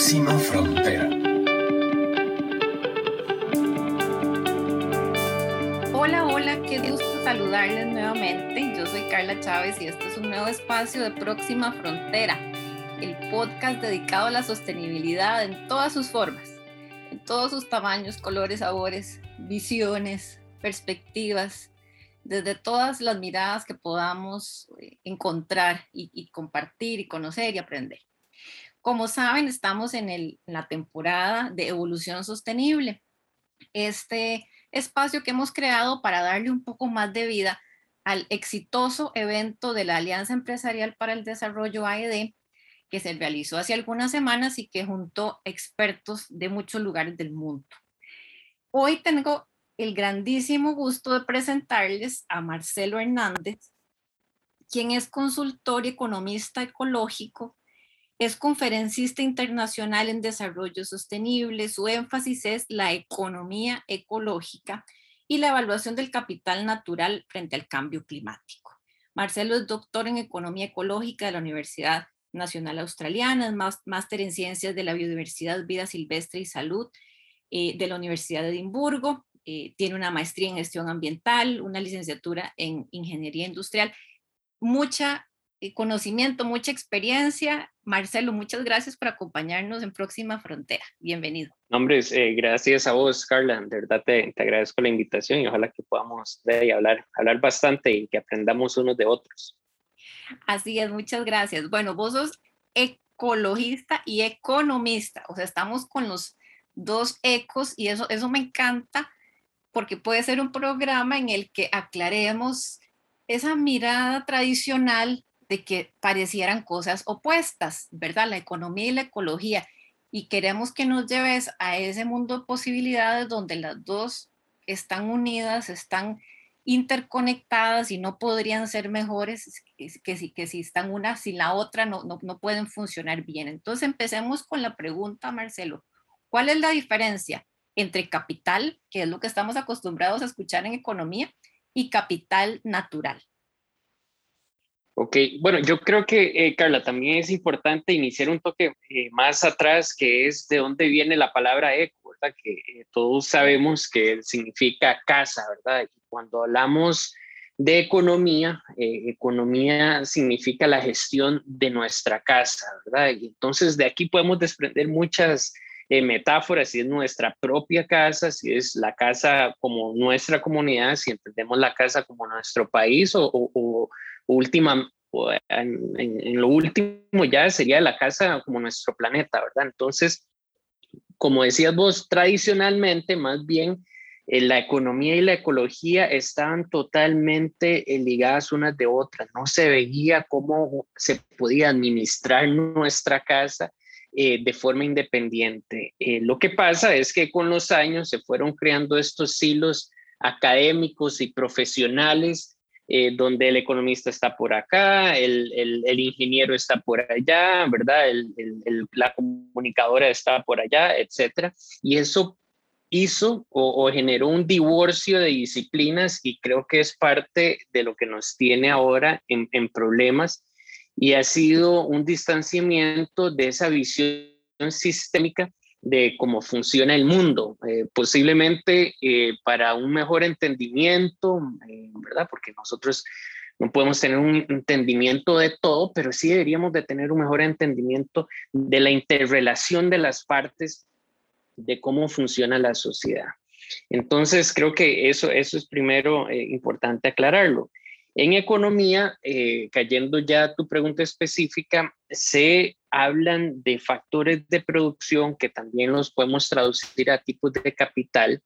Próxima Frontera. Hola, hola, qué gusto saludarles nuevamente. Yo soy Carla Chávez y este es un nuevo espacio de Próxima Frontera, el podcast dedicado a la sostenibilidad en todas sus formas, en todos sus tamaños, colores, sabores, visiones, perspectivas, desde todas las miradas que podamos eh, encontrar y, compartir y conocer y aprender. Como saben, estamos en, la temporada de evolución sostenible. Este espacio que hemos creado para darle un poco más de vida al exitoso evento de la Alianza Empresarial para el Desarrollo AED, que se realizó hace algunas semanas y que juntó expertos de muchos lugares del mundo. Hoy tengo el grandísimo gusto de presentarles a Marcelo Hernández, quien es consultor y economista ecológico, es conferencista internacional en desarrollo sostenible, su énfasis es la economía ecológica y la evaluación del capital natural frente al cambio climático. Marcelo es doctor en economía ecológica de la Universidad Nacional Australiana, es máster en ciencias de la biodiversidad, vida silvestre y salud eh, de la Universidad de Edimburgo, eh, tiene una maestría en gestión ambiental, una licenciatura en ingeniería industrial, mucha conocimiento, mucha experiencia. Marcelo, muchas gracias por acompañarnos en Próxima Frontera. Bienvenido. Hombres, eh, gracias a vos, Carla. De verdad te, te, agradezco la invitación y ojalá que podamos ver y hablar, hablar bastante y que aprendamos unos de otros. Así es, muchas gracias. Bueno, vos sos ecologista y economista, o sea, estamos con los dos ecos y eso, eso me encanta porque puede ser un programa en el que aclaremos esa mirada tradicional de que parecieran cosas opuestas, ¿verdad? La economía y la ecología. Y queremos que nos lleves a ese mundo de posibilidades donde las dos están unidas, están interconectadas y no podrían ser mejores que si, que están una sin la otra no, no, no pueden funcionar bien. Entonces empecemos con la pregunta, Marcelo. ¿Cuál es la diferencia entre capital, que es lo que estamos acostumbrados a escuchar en economía, y capital natural. Ok, bueno, yo creo que, eh, Carla, también es importante iniciar un toque eh, más atrás, que es de dónde viene la palabra eco, ¿verdad? Que eh, todos sabemos que significa casa, ¿verdad? Y cuando hablamos de economía, economía significa la gestión de nuestra casa, ¿verdad? Y entonces de aquí podemos desprender muchas eh, metáfora, si es nuestra propia casa, si es la casa como nuestra comunidad, si entendemos la casa como nuestro país o, última, en, lo último ya sería la casa como nuestro planeta, ¿verdad? Entonces, como decías vos, tradicionalmente más bien eh, la economía y la ecología estaban totalmente eh, ligadas unas de otras, no se veía cómo se podía administrar nuestra casa eh, de forma independiente. Lo que pasa es que con los años se fueron creando estos silos académicos y profesionales, eh, donde el economista está por acá, el, el, ingeniero está por allá, ¿verdad? El, la comunicadora está por allá, etcétera. Y eso hizo o, o, generó un divorcio de disciplinas y creo que es parte de lo que nos tiene ahora en, en problemas y ha sido un distanciamiento de esa visión sistémica de cómo funciona el mundo, eh, posiblemente eh, para un mejor entendimiento, eh, ¿verdad? Porque nosotros no podemos tener un entendimiento de todo, pero sí deberíamos de tener un mejor entendimiento de la interrelación de las partes de cómo funciona la sociedad. Entonces, creo que eso, eso es primero importante aclararlo. En economía, eh, cayendo ya a tu pregunta específica, se hablan de factores de producción que también los podemos traducir a tipos de capital.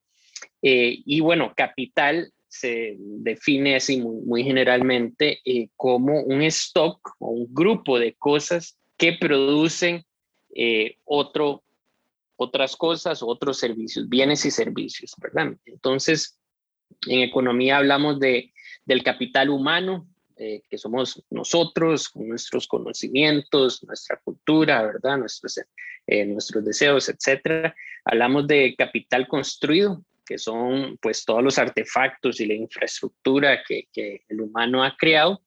Eh, y bueno, capital se define así muy, generalmente eh, como un stock o un grupo de cosas que producen otro, otras cosas, otros servicios, bienes y servicios, ¿verdad? Entonces, en economía hablamos de del capital humano, eh, que somos nosotros, nuestros conocimientos, nuestra cultura, ¿verdad? Nuestros, eh, nuestros deseos, etcétera. Hablamos de capital construido, que son pues todos los artefactos y la infraestructura que, que el humano ha creado.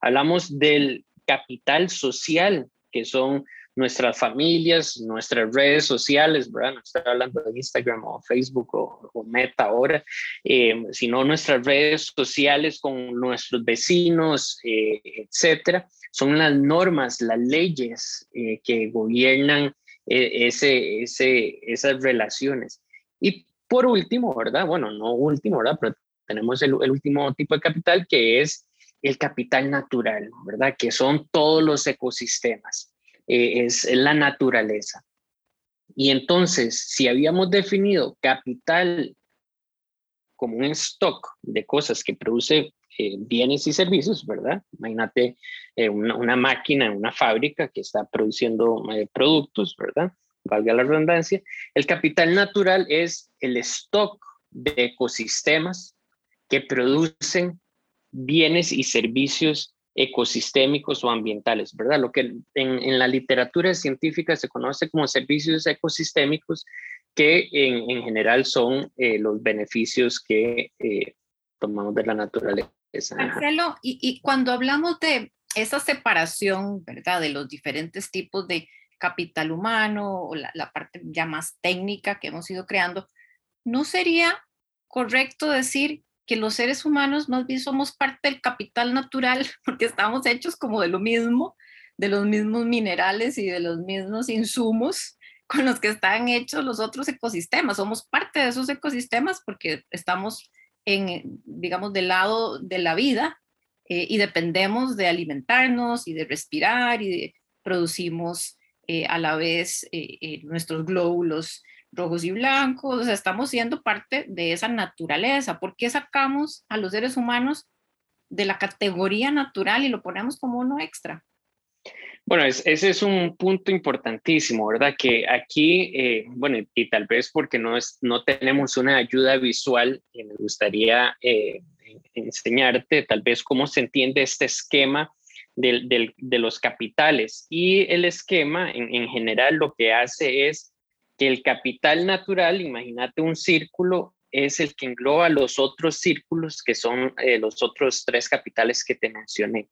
Hablamos del capital social, que son nuestras familias, nuestras redes sociales, ¿verdad? No estoy hablando de Instagram o Facebook o, Meta ahora, eh, sino nuestras redes sociales con nuestros vecinos, eh, etcétera. Son las normas, las leyes eh, que gobiernan ese, ese, esas relaciones. Y por último, ¿verdad? Bueno, no último, ¿verdad? Pero tenemos el, el último tipo de capital que es el capital natural, ¿verdad? Que son todos los ecosistemas. Eh, es la naturaleza. Y entonces, si habíamos definido capital como un stock de cosas que produce eh, bienes y servicios, ¿verdad? Imagínate eh, una, máquina, una fábrica que está produciendo productos, ¿verdad? Valga la redundancia. El capital natural es el stock de ecosistemas que producen bienes y servicios ecosistémicos o ambientales, ¿verdad? Lo que en, la literatura científica se conoce como servicios ecosistémicos, que en, en general son eh, los beneficios que eh, tomamos de la naturaleza. Marcelo, y, y cuando hablamos de esa separación, ¿verdad? De los diferentes tipos de capital humano o la, la parte ya más técnica que hemos ido creando, ¿no sería correcto decir que los seres humanos más bien somos parte del capital natural porque estamos hechos como de lo mismo, de los mismos minerales y de los mismos insumos con los que están hechos los otros ecosistemas. Somos parte de esos ecosistemas porque estamos en, digamos, del lado de la vida eh, y dependemos de alimentarnos y de respirar y producimos eh, a la vez eh, nuestros glóbulos rojos y blancos, o sea, estamos siendo parte de esa naturaleza. ¿Por qué sacamos a los seres humanos de la categoría natural y lo ponemos como uno extra? Bueno, ese es un punto importantísimo, ¿verdad? Que aquí, eh, bueno, y tal vez porque no, no tenemos una ayuda visual, me gustaría eh, enseñarte tal vez cómo se entiende este esquema de los capitales. Y el esquema en, en general lo que hace es que el capital natural, imagínate un círculo, es el que engloba los otros círculos que son eh, los otros tres capitales que te mencioné.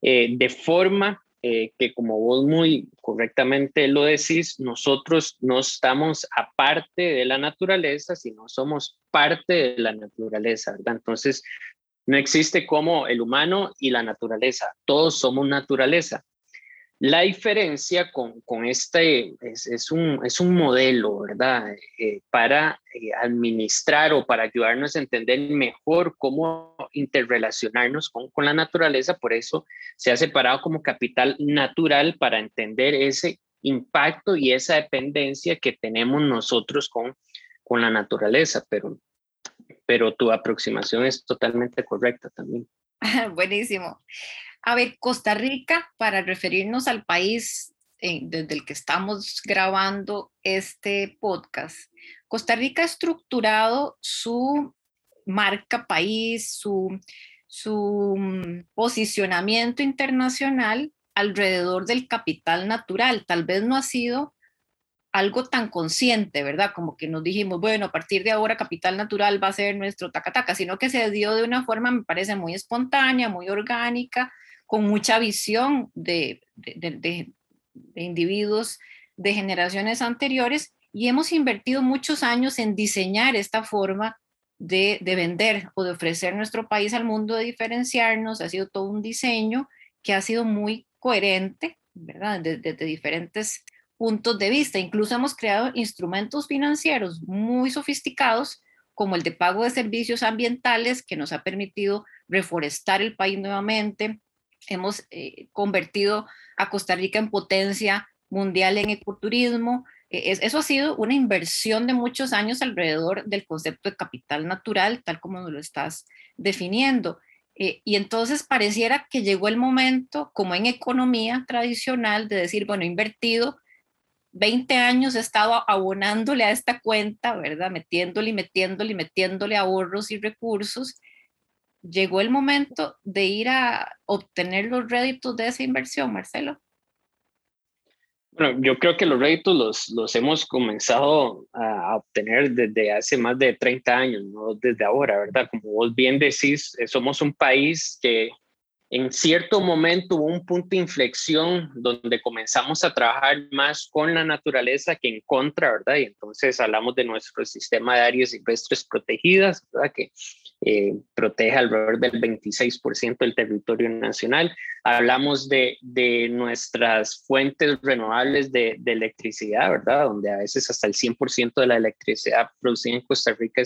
Eh, de forma eh, que, como vos muy correctamente lo decís, nosotros no estamos aparte de la naturaleza, sino somos parte de la naturaleza, ¿verdad? Entonces, no existe como el humano y la naturaleza, todos somos naturaleza. La diferencia con, con este es, es, un, es, un, modelo, ¿verdad? Eh, para eh, administrar o para ayudarnos a entender mejor cómo interrelacionarnos con, con, la naturaleza. Por eso se ha separado como capital natural para entender ese impacto y esa dependencia que tenemos nosotros con, con la naturaleza. Pero, pero tu aproximación es totalmente correcta también. Buenísimo. A ver, Costa Rica, para referirnos al país eh, desde el que estamos grabando este podcast, Costa Rica ha estructurado su marca país, su, su mm, posicionamiento internacional alrededor del capital natural. Tal vez no ha sido algo tan consciente, ¿verdad? Como que nos dijimos, bueno, a partir de ahora Capital Natural va a ser nuestro tacataca, sino que se dio de una forma, me parece, muy espontánea, muy orgánica, con mucha visión de, de, individuos de generaciones anteriores y hemos invertido muchos años en diseñar esta forma de, de, vender o de ofrecer nuestro país al mundo, de diferenciarnos. Ha sido todo un diseño que ha sido muy coherente, ¿verdad? Desde, desde diferentes puntos de vista. Incluso hemos creado instrumentos financieros muy sofisticados como el de pago de servicios ambientales que nos ha permitido reforestar el país nuevamente, hemos eh, convertido a Costa Rica en potencia mundial en ecoturismo. E, eso ha sido una inversión de muchos años alrededor del concepto de capital natural, tal como nos lo estás definiendo. Eh, y entonces pareciera que llegó el momento, como en economía tradicional, de decir, bueno, he invertido 20 años, he estado abonándole a esta cuenta, ¿verdad? Metiéndole y metiéndole y metiéndole ahorros y recursos llegó el momento de ir a obtener los réditos de esa inversión, Marcelo? Bueno, yo creo que los réditos los, hemos comenzado a obtener desde hace más de 30 años, no desde ahora, ¿verdad? Como vos bien decís, eh, somos un país que en cierto momento hubo un punto de inflexión donde comenzamos a trabajar más con la naturaleza que en contra, ¿verdad? Y entonces hablamos de nuestro sistema de áreas silvestres protegidas, ¿verdad? Que eh, protege alrededor del 26% del territorio nacional. Hablamos de, nuestras fuentes renovables de, electricidad, ¿verdad? Donde a veces hasta el 100% de la electricidad producida en Costa Rica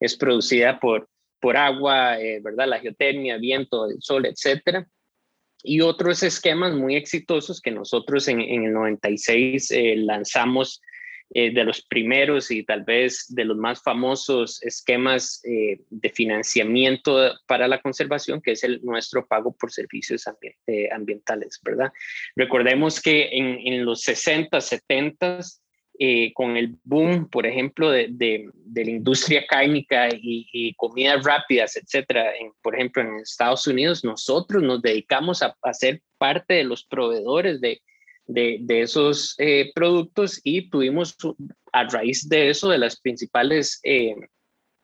es producida por por agua, eh, ¿verdad? La geotermia, viento, el sol, etcétera. Y otros esquemas muy exitosos que nosotros en, el 96 eh, lanzamos eh, de los primeros y tal vez de los más famosos esquemas de financiamiento para la conservación, que es el nuestro pago por servicios ambientales, ¿verdad? Recordemos que en, en los 60, 70 eh, con el boom, por ejemplo, de, de, la industria cárnica y, comidas rápidas, etcétera, en, por ejemplo, en Estados Unidos, nosotros nos dedicamos a, a ser parte de los proveedores de, de, de esos eh, productos y tuvimos a raíz de eso de las principales eh,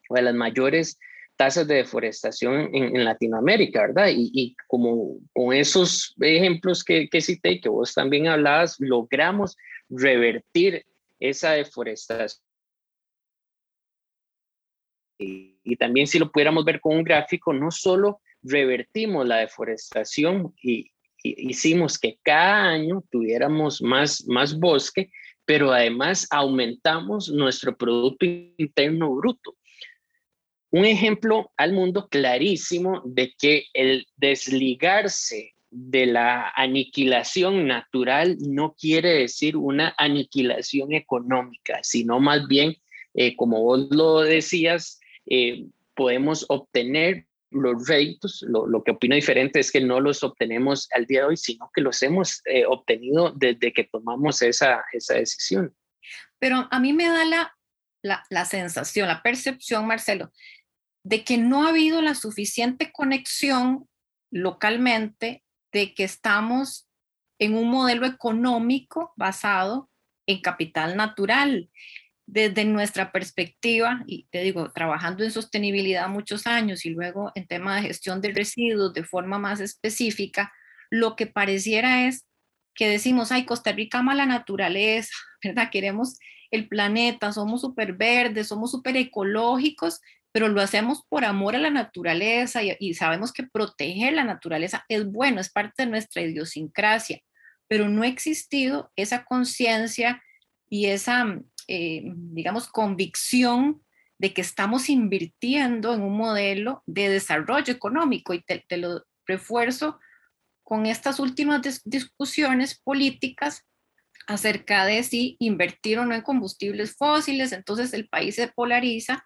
o de las mayores tasas de deforestación en, en Latinoamérica, ¿verdad? Y, y, como con esos ejemplos que, que cité, que vos también hablabas, logramos revertir esa deforestación. Y, también si lo pudiéramos ver con un gráfico, no solo revertimos la deforestación y, hicimos que cada año tuviéramos más, más bosque, pero además aumentamos nuestro Producto Interno Bruto. Un ejemplo al mundo clarísimo de que el desligarse de la aniquilación natural no quiere decir una aniquilación económica, sino más bien, eh, como vos lo decías, eh, podemos obtener los réditos. Lo, que opino diferente es que no los obtenemos al día de hoy, sino que los hemos eh, obtenido desde que tomamos esa, esa decisión. Pero a mí me da la, la, la sensación, la percepción, Marcelo, de que no ha habido la suficiente conexión localmente de que estamos en un modelo económico basado en capital natural. Desde nuestra perspectiva, y te digo, trabajando en sostenibilidad muchos años y luego en tema de gestión de residuos de forma más específica, lo que pareciera es que decimos, ay, Costa Rica ama la naturaleza, ¿verdad? Queremos el planeta, somos súper verdes, somos súper ecológicos, pero lo hacemos por amor a la naturaleza y, sabemos que proteger la naturaleza es bueno, es parte de nuestra idiosincrasia, pero no ha existido esa conciencia y esa, eh, digamos, convicción de que estamos invirtiendo en un modelo de desarrollo económico. Y te, lo refuerzo con estas últimas discusiones políticas acerca de si invertir o no en combustibles fósiles, entonces el país se polariza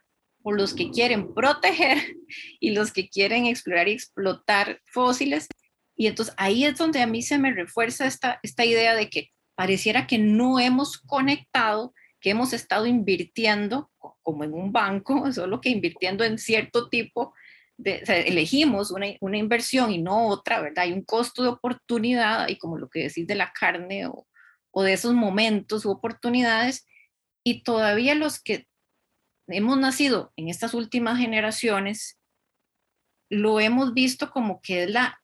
por los que quieren proteger y los que quieren explorar y explotar fósiles. Y entonces ahí es donde a mí se me refuerza esta, esta idea de que pareciera que no hemos conectado, que hemos estado invirtiendo como en un banco, solo que invirtiendo en cierto tipo de, elegimos una, una, inversión y no otra, ¿verdad? Hay un costo de oportunidad y como lo que decís de la carne o, o de esos momentos u oportunidades, y todavía los que hemos nacido en estas últimas generaciones, lo hemos visto como que es la,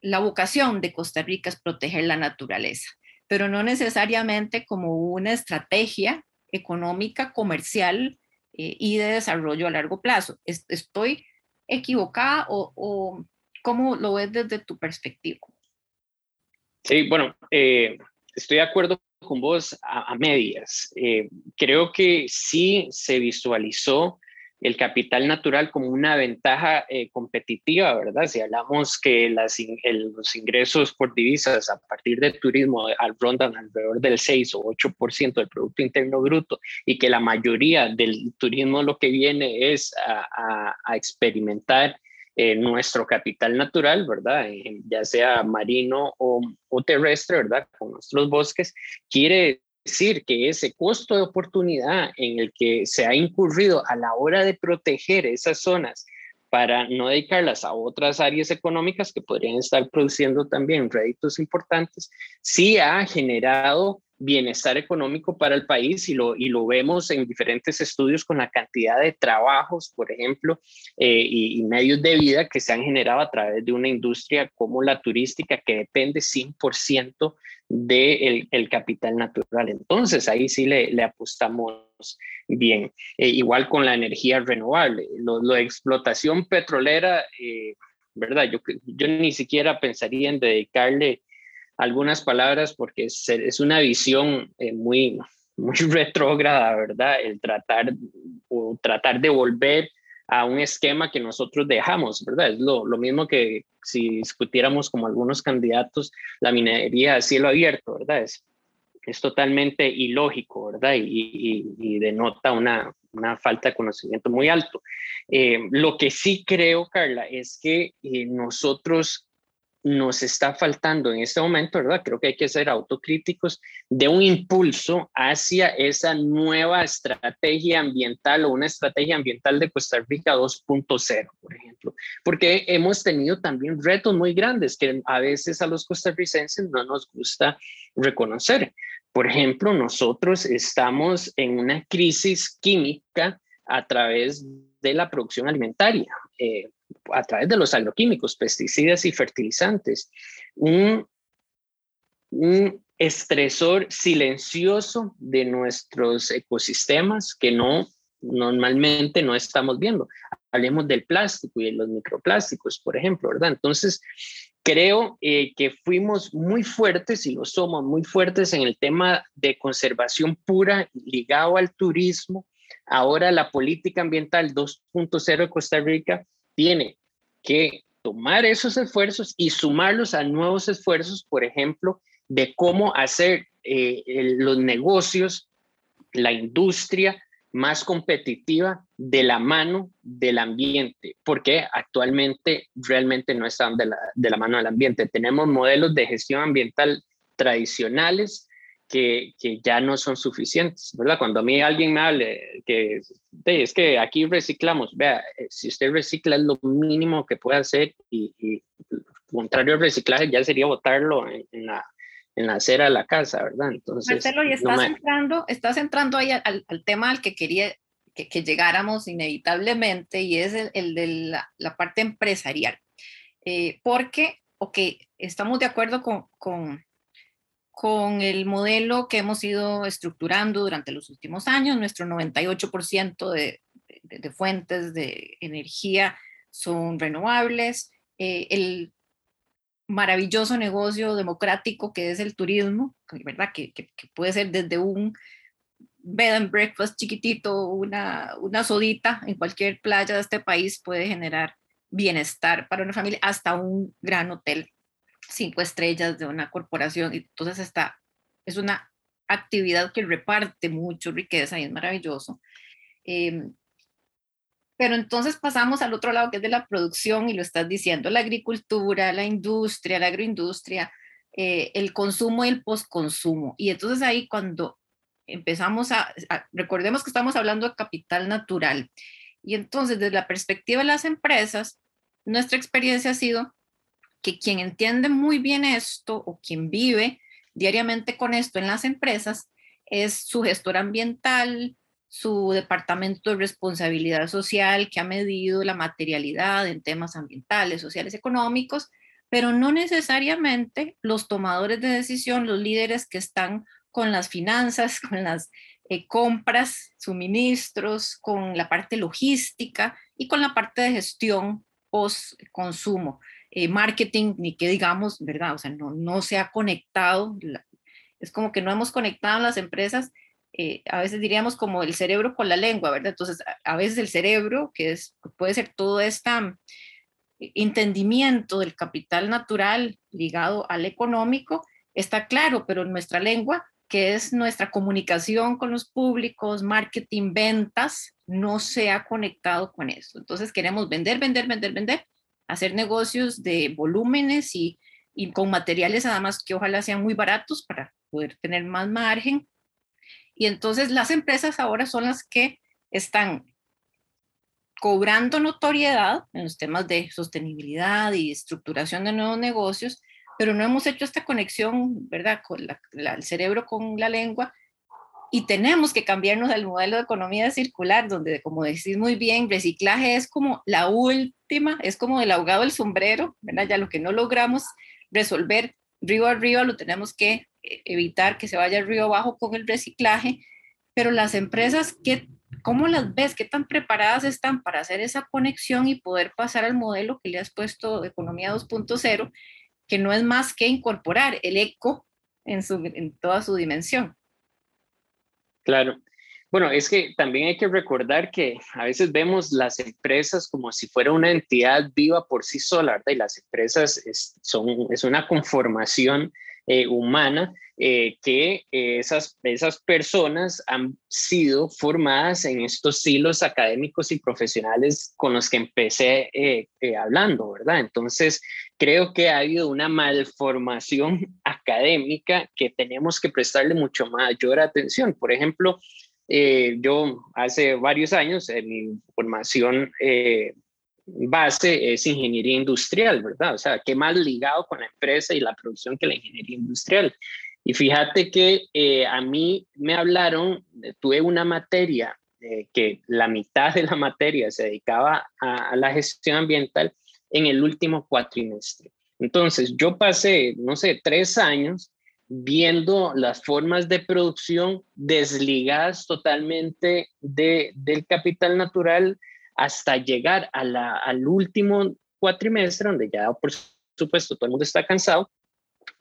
la vocación de Costa Rica es proteger la naturaleza, pero no necesariamente como una estrategia económica, comercial eh, y de desarrollo a largo plazo. ¿Estoy equivocada o, o cómo lo ves desde tu perspectiva? Sí, bueno, eh, estoy de acuerdo con vos a, medias. Eh, creo que sí se visualizó el capital natural como una ventaja eh, competitiva, ¿verdad? Si hablamos que las, los ingresos por divisas a partir del turismo rondan alrededor del 6 o 8% del Producto Interno Bruto y que la mayoría del turismo lo que viene es a, a experimentar nuestro capital natural, ¿verdad? Ya sea marino o, terrestre, ¿verdad? Con nuestros bosques, quiere decir que ese costo de oportunidad en el que se ha incurrido a la hora de proteger esas zonas para no dedicarlas a otras áreas económicas que podrían estar produciendo también réditos importantes, sí ha generado bienestar económico para el país y lo, y lo vemos en diferentes estudios con la cantidad de trabajos, por ejemplo, eh, y, medios de vida que se han generado a través de una industria como la turística que depende 100% del el capital natural. Entonces, ahí sí le, apostamos bien. Eh, igual con la energía renovable, la explotación petrolera, eh, ¿verdad? Yo, yo ni siquiera pensaría en dedicarle algunas palabras porque es, es una visión eh, muy, muy retrógrada, ¿verdad? El tratar o tratar de volver a un esquema que nosotros dejamos, ¿verdad? Es lo, lo, mismo que si discutiéramos como algunos candidatos la minería a cielo abierto, ¿verdad? Es, es totalmente ilógico, ¿verdad? Y, y, denota una, una, falta de conocimiento muy alto. Eh, lo que sí creo, Carla, es que eh, nosotros nos está faltando en este momento, ¿verdad? Creo que hay que ser autocríticos de un impulso hacia esa nueva estrategia ambiental o una estrategia ambiental de Costa Rica 2.0, por ejemplo, porque hemos tenido también retos muy grandes que a veces a los costarricenses no nos gusta reconocer. Por ejemplo, nosotros estamos en una crisis química a través de la producción alimentaria. Eh, a través de los agroquímicos, pesticidas y fertilizantes. Un, estresor silencioso de nuestros ecosistemas que no normalmente no estamos viendo. Hablemos del plástico y de los microplásticos, por ejemplo, ¿verdad? Entonces, creo eh, que fuimos muy fuertes y lo somos muy fuertes en el tema de conservación pura ligado al turismo. Ahora la política ambiental 2.0 de Costa Rica tiene que tomar esos esfuerzos y sumarlos a nuevos esfuerzos, por ejemplo, de cómo hacer eh, los negocios, la industria más competitiva de la mano del ambiente, porque actualmente realmente no están de la, de la mano del ambiente. Tenemos modelos de gestión ambiental tradicionales que, que, ya no son suficientes, ¿verdad? Cuando a mí alguien me hable que es que aquí reciclamos, vea, eh, si usted recicla es lo mínimo que puede hacer y, y contrario al reciclaje ya sería botarlo en, la, en la acera de la casa, ¿verdad? Entonces, Marcelo, y estás, entrando, estás entrando ahí al, al, tema al que quería que, que, llegáramos inevitablemente y es el, el de la, la, parte empresarial. Eh, porque, ok, estamos de acuerdo con, con con el modelo que hemos ido estructurando durante los últimos años. Nuestro 98% de, fuentes de energía son renovables. Eh, el maravilloso negocio democrático que es el turismo, ¿verdad? Que, que, puede ser desde un bed and breakfast chiquitito, una, una sodita en cualquier playa de este país puede generar bienestar para una familia, hasta un gran hotel cinco estrellas de una corporación. Entonces está, es una actividad que reparte mucho riqueza y es maravilloso. Em, pero entonces pasamos al otro lado que es de la producción y lo estás diciendo, la agricultura, la industria, la agroindustria, eh, el consumo y el postconsumo. Y entonces ahí cuando empezamos a, recordemos que estamos hablando de capital natural. Y entonces desde la perspectiva de las empresas, nuestra experiencia ha sido que quien entiende muy bien esto o quien vive diariamente con esto en las empresas es su gestor ambiental, su departamento de responsabilidad social que ha medido la materialidad en temas ambientales, sociales, económicos, pero no necesariamente los tomadores de decisión, los líderes que están con las finanzas, con las eh, compras, suministros, con la parte logística y con la parte de gestión post-consumo. Eh, marketing, ni que digamos, ¿verdad? O sea, no, no se ha conectado, es como que no hemos conectado las empresas, eh, a veces diríamos como el cerebro con la lengua, ¿verdad? Entonces, a, veces el cerebro, que es, puede ser todo este entendimiento del capital natural ligado al económico, está claro, pero en nuestra lengua, que es nuestra comunicación con los públicos, marketing, ventas, no se ha conectado con eso. Entonces queremos vender, vender, vender, vender, hacer negocios de volúmenes y, con materiales además que ojalá sean muy baratos para poder tener más margen. Y entonces las empresas ahora son las que están cobrando notoriedad en los temas de sostenibilidad y estructuración de nuevos negocios, pero no hemos hecho esta conexión, ¿verdad?, con el cerebro con la lengua y tenemos que cambiarnos del modelo de economía circular, donde, como decís muy bien, reciclaje es como la es como el ahogado del sombrero, ¿verdad? Ya lo que no logramos resolver río arriba lo tenemos que eh, evitar que se vaya río abajo con el reciclaje, pero las empresas, ¿qué, ¿cómo las ves? ¿Qué tan preparadas están para hacer esa conexión y poder pasar al modelo que le has puesto de economía 2.0, que no es más que incorporar el eco en, su, en toda su dimensión? Claro. Bueno, es que también hay que recordar que a veces vemos las empresas como si fuera una entidad viva por sí sola, ¿verdad? Y las empresas es, son, es una conformación eh, humana eh, que esas, esas personas han sido formadas en estos hilos académicos y profesionales con los que empecé eh, hablando, ¿verdad? Entonces, creo que ha habido una malformación académica que tenemos que prestarle mucho mayor atención. Por ejemplo, eh, yo hace varios años, en mi formación eh, base es ingeniería industrial, ¿verdad? O sea, qué más ligado con la empresa y la producción que la ingeniería industrial. Y fíjate que eh, a mí me hablaron, tuve una materia que la mitad de la materia se dedicaba a la gestión ambiental en el último cuatrimestre. Entonces, yo pasé, no sé, tres años viendo las formas de producción desligadas totalmente de, del capital natural hasta llegar a al último cuatrimestre, donde ya, por supuesto, todo el mundo está cansado,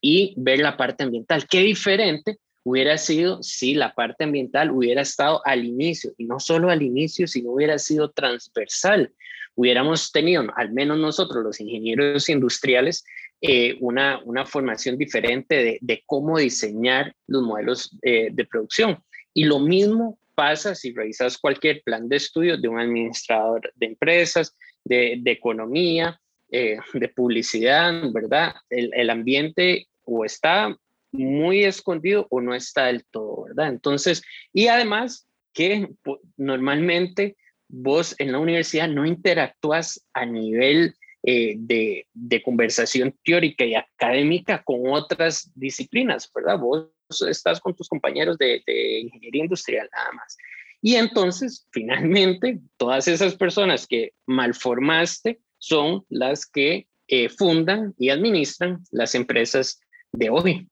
y ver la parte ambiental. Qué diferente hubiera sido si la parte ambiental hubiera estado al inicio, y no solo al inicio, sino hubiera sido transversal hubiéramos tenido, al menos nosotros los ingenieros industriales, eh, una, una formación diferente de, cómo diseñar los modelos eh, de producción. Y lo mismo pasa si revisas cualquier plan de estudio de un administrador de empresas, de, economía, eh, de publicidad, ¿verdad? El, el ambiente o está muy escondido o no está del todo, ¿verdad? Entonces, y además que normalmente vos en la universidad no interactúas a nivel eh, de, conversación teórica y académica con otras disciplinas, ¿verdad? Vos estás con tus compañeros de, de ingeniería industrial nada más. Y entonces, finalmente, todas esas personas que malformaste son las que eh, fundan y administran las empresas de hoy.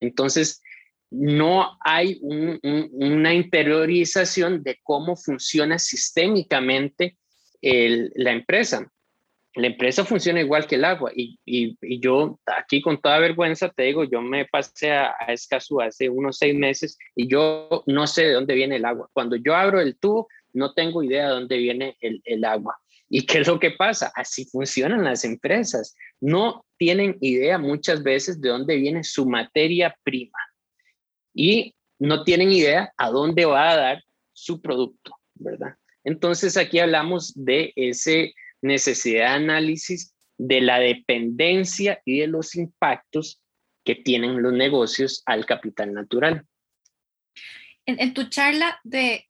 Entonces, no hay una interiorización de cómo funciona sistémicamente la empresa. La empresa funciona igual que el agua y, yo aquí con toda vergüenza te digo, yo me pasé a, a hace unos seis meses y yo no sé de dónde viene el agua. Cuando yo abro el tubo, no tengo idea de dónde viene el, el agua. ¿Y qué es lo que pasa? Así funcionan las empresas. No tienen idea muchas veces de dónde viene su materia prima y no tienen idea a dónde va a dar su producto, ¿verdad? Entonces aquí hablamos de esa necesidad de análisis de la dependencia y de los impactos que tienen los negocios al capital natural. En, tu charla de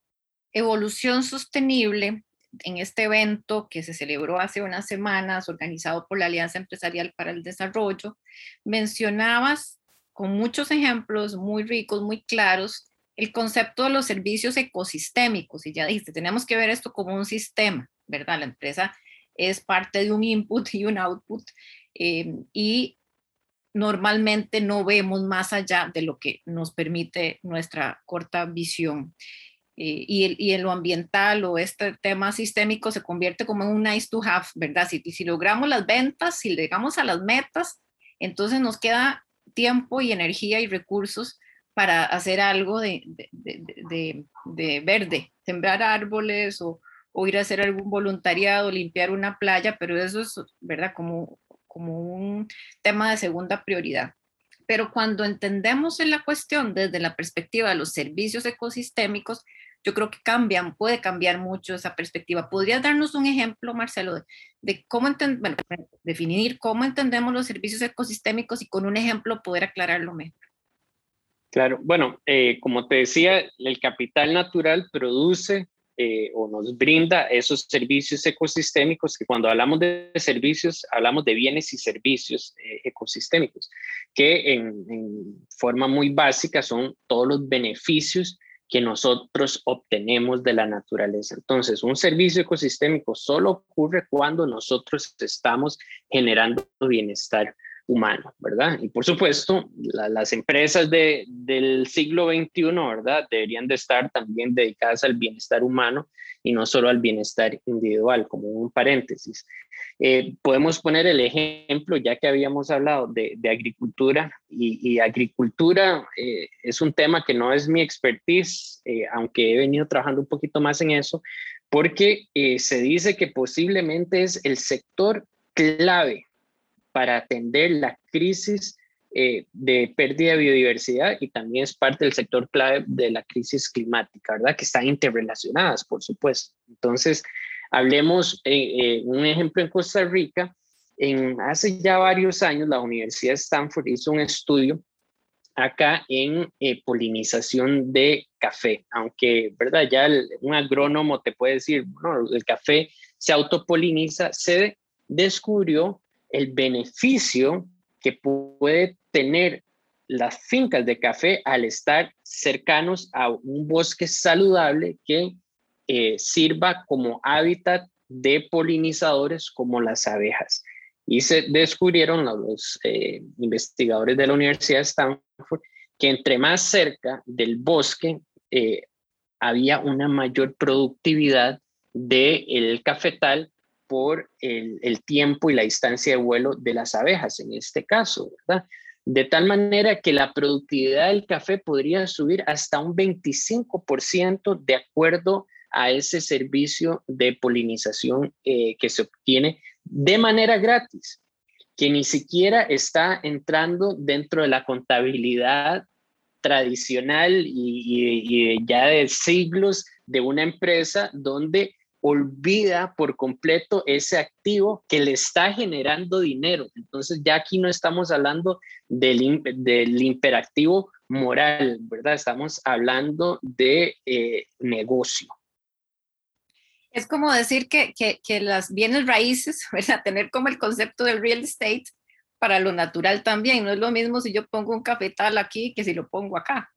evolución sostenible, en este evento que se celebró hace unas semanas, organizado por la Alianza Empresarial para el Desarrollo, mencionabas con muchos ejemplos muy ricos, muy claros, el concepto de los servicios ecosistémicos. Y ya dijiste, tenemos que ver esto como un sistema, ¿verdad? La empresa es parte de un input y un output eh, y normalmente no vemos más allá de lo que nos permite nuestra corta visión. Eh, y, y, en lo ambiental o este tema sistémico se convierte como en un nice to have, ¿verdad? Si, si logramos las ventas, si llegamos a las metas, entonces nos queda tiempo y energía y recursos para hacer algo de, verde, sembrar árboles o, ir a hacer algún voluntariado, limpiar una playa, pero eso es, ¿verdad? Como, como un tema de segunda prioridad. Pero cuando entendemos en la cuestión desde la perspectiva de los servicios ecosistémicos, yo creo que cambian, puede cambiar mucho esa perspectiva. ¿Podrías darnos un ejemplo, Marcelo, de, cómo bueno, definir cómo entendemos los servicios ecosistémicos y con un ejemplo poder aclararlo mejor? Claro, bueno, eh, como te decía, el capital natural produce eh, o nos brinda esos servicios ecosistémicos, que cuando hablamos de servicios, hablamos de bienes y servicios eh, ecosistémicos, que en, en, forma muy básica son todos los beneficios que nosotros obtenemos de la naturaleza. Entonces, un servicio ecosistémico solo ocurre cuando nosotros estamos generando bienestar humano, ¿verdad? Y por supuesto, las empresas de, del siglo XXI, ¿verdad? Deberían de estar también dedicadas al bienestar humano y no solo al bienestar individual, como un paréntesis. Eh, podemos poner el ejemplo, ya que habíamos hablado de, de agricultura, y, agricultura eh, es un tema que no es mi expertise, eh, aunque he venido trabajando un poquito más en eso, porque se dice que posiblemente es el sector clave para atender la crisis eh, de pérdida de biodiversidad y también es parte del sector clave de la crisis climática, ¿verdad? Que están interrelacionadas, por supuesto. Entonces, hablemos, eh, eh, un ejemplo en Costa Rica, en, hace ya varios años la Universidad de Stanford hizo un estudio acá en polinización de café, aunque, ¿verdad? Ya un agrónomo te puede decir, bueno, el café se autopoliniza, se descubrió el beneficio que puede tener las fincas de café al estar cercanos a un bosque saludable que eh, sirva como hábitat de polinizadores como las abejas. Y se descubrieron los eh, investigadores de la Universidad de Stanford que entre más cerca del bosque eh, había una mayor productividad del cafetal por el, tiempo y la distancia de vuelo de las abejas en este caso, ¿verdad? De tal manera que la productividad del café podría subir hasta un 25% de acuerdo a ese servicio de polinización eh, que se obtiene de manera gratis, que ni siquiera está entrando dentro de la contabilidad tradicional y, y ya de siglos de una empresa donde olvida por completo ese activo que le está generando dinero. Entonces ya aquí no estamos hablando del, imperativo moral, ¿verdad? Estamos hablando de eh, negocio. Es como decir que, que, que las bienes raíces, ¿verdad? Tener como el concepto del real estate para lo natural también. No es lo mismo si yo pongo un cafetal aquí que si lo pongo acá.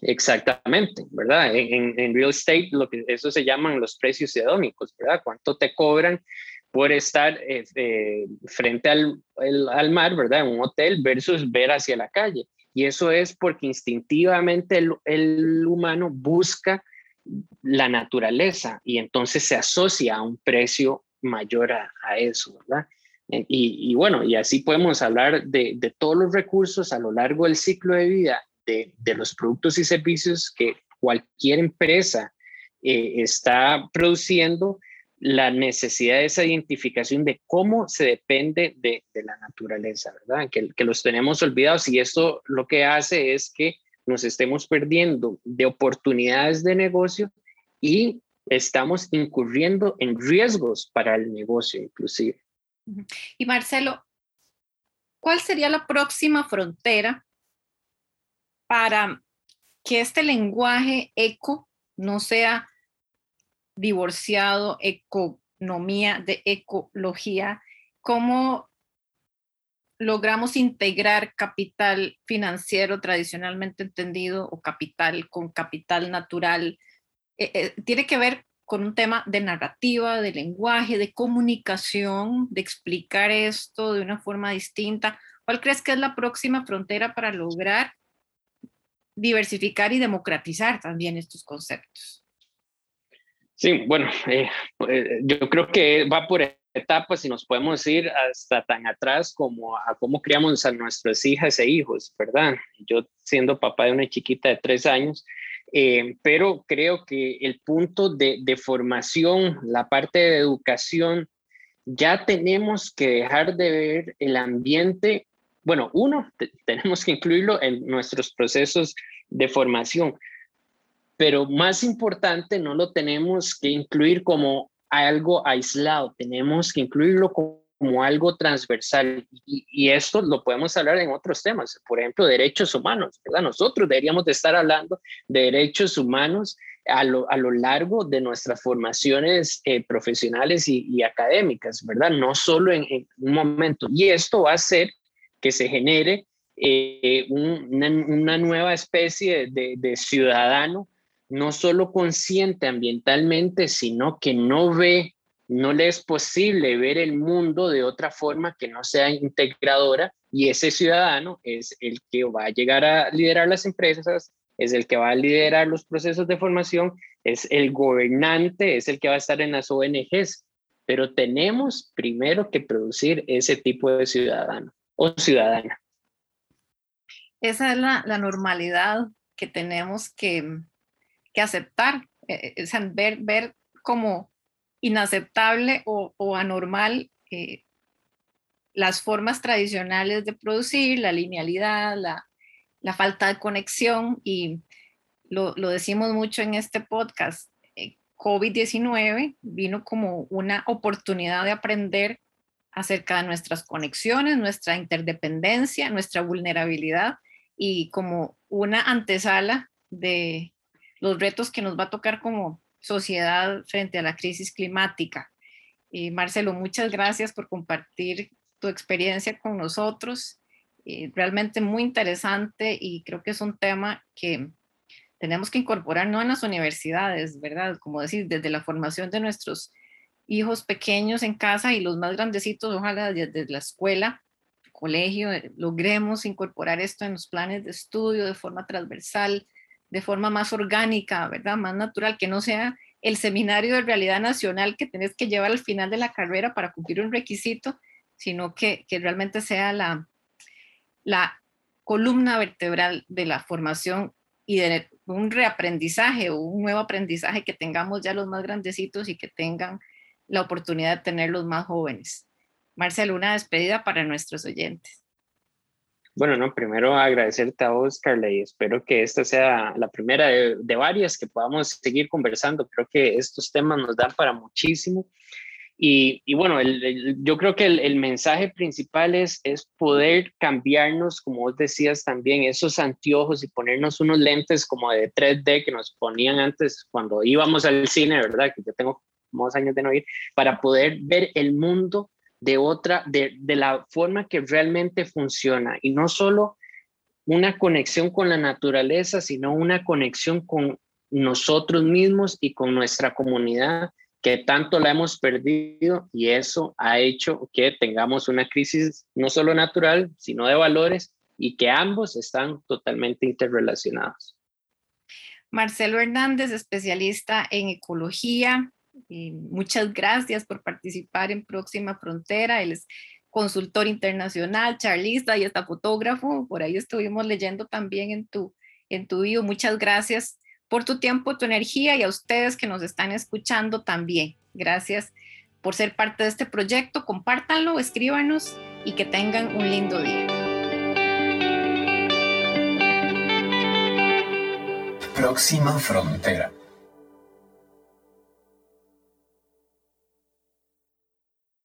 Exactamente, ¿verdad? En, en, real estate, lo que eso se llaman los precios hedónicos, ¿verdad? ¿Cuánto te cobran por estar eh, frente al, al, mar, ¿verdad? En un hotel versus ver hacia la calle. Y eso es porque instintivamente el, el humano busca la naturaleza y entonces se asocia a un precio mayor a, a eso, ¿verdad? Eh, y, y, bueno, y así podemos hablar de, de todos los recursos a lo largo del ciclo de vida de, los productos y servicios que cualquier empresa eh, está produciendo, la necesidad de esa identificación de cómo se depende de, la naturaleza, ¿verdad? Que, que, los tenemos olvidados y esto lo que hace es que nos estemos perdiendo de oportunidades de negocio y estamos incurriendo en riesgos para el negocio inclusive. Y Marcelo, ¿cuál sería la próxima frontera para que este lenguaje eco no sea divorciado, economía de ecología, cómo logramos integrar capital financiero tradicionalmente entendido o capital con capital natural. Eh, eh, tiene que ver con un tema de narrativa, de lenguaje, de comunicación, de explicar esto de una forma distinta. ¿Cuál crees que es la próxima frontera para lograr diversificar y democratizar también estos conceptos. Sí, bueno, eh, eh, yo creo que va por etapas y nos podemos ir hasta tan atrás como a cómo criamos a nuestras hijas e hijos, ¿verdad? Yo siendo papá de una chiquita de tres años, eh, pero creo que el punto de, de formación, la parte de educación, ya tenemos que dejar de ver el ambiente bueno, uno, tenemos que incluirlo en nuestros procesos de formación, pero más importante, no lo tenemos que incluir como algo aislado, tenemos que incluirlo como, algo transversal y, esto lo podemos hablar en otros temas, por ejemplo, derechos humanos, ¿verdad? Nosotros deberíamos de estar hablando de derechos humanos a lo, a lo largo de nuestras formaciones eh, profesionales y, académicas, ¿verdad? No solo en, un momento. Y esto va a hacer que se genere eh, una, nueva especie de, de ciudadano, no solo consciente ambientalmente, sino que no ve no le es posible ver el mundo de otra forma que no sea integradora y ese ciudadano es el que va a llegar a liderar las empresas, es el que va a liderar los procesos de formación, es el gobernante, es el que va a estar en las ONGs, pero tenemos primero que producir ese tipo de ciudadano o ciudadana. Esa es la, normalidad que tenemos que, aceptar, eh, eh, ver, ver como inaceptable o, anormal eh, las formas tradicionales de producir, la linealidad, la, falta de conexión y lo, decimos mucho en este podcast. Eh, COVID-19 vino como una oportunidad de aprender acerca de nuestras conexiones, nuestra interdependencia, nuestra vulnerabilidad y como una antesala de los retos que nos va a tocar como sociedad frente a la crisis climática. Y Marcelo, muchas gracias por compartir tu experiencia con nosotros. realmente muy interesante y creo que es un tema que tenemos que incorporar no en las universidades, ¿verdad? Como decir, desde la formación de nuestros hijos pequeños en casa y los más grandecitos, ojalá desde la escuela, colegio, eh, logremos incorporar esto en los planes de estudio de forma transversal, de forma más orgánica, ¿verdad? Más natural, que no sea el seminario de realidad nacional que tenés que llevar al final de la carrera para cumplir un requisito, sino que, que realmente sea la, la columna vertebral de la formación y de un reaprendizaje o un nuevo aprendizaje que tengamos ya los más grandecitos y que tengan la oportunidad de tener los más jóvenes. Marcelo, una despedida para nuestros oyentes. Bueno, no, primero agradecerte a vos, Carla, y espero que esta sea la primera de, varias que podamos seguir conversando. Creo que estos temas nos dan para muchísimo. Y, y bueno, yo creo que el, mensaje principal es, es poder cambiarnos, como vos decías también, esos anteojos y ponernos unos lentes como de 3D que nos ponían antes cuando íbamos al cine, ¿verdad? Que yo tengo como años de no ir, para poder ver el mundo de otra, de, la forma que realmente funciona y no solo una conexión con la naturaleza, sino una conexión con nosotros mismos y con nuestra comunidad que tanto la hemos perdido y eso ha hecho que tengamos una crisis no solo natural, sino de valores y que ambos están totalmente interrelacionados. Marcelo Hernández, especialista en ecología, muchas gracias por participar en Próxima Frontera. Él es consultor internacional, charlista y hasta fotógrafo. Por ahí estuvimos leyendo también en tu, en tu video. Muchas gracias por tu tiempo, tu energía y a ustedes que nos están escuchando también. Gracias por ser parte de este proyecto. Compártanlo, escríbanos y que tengan un lindo día. Próxima Frontera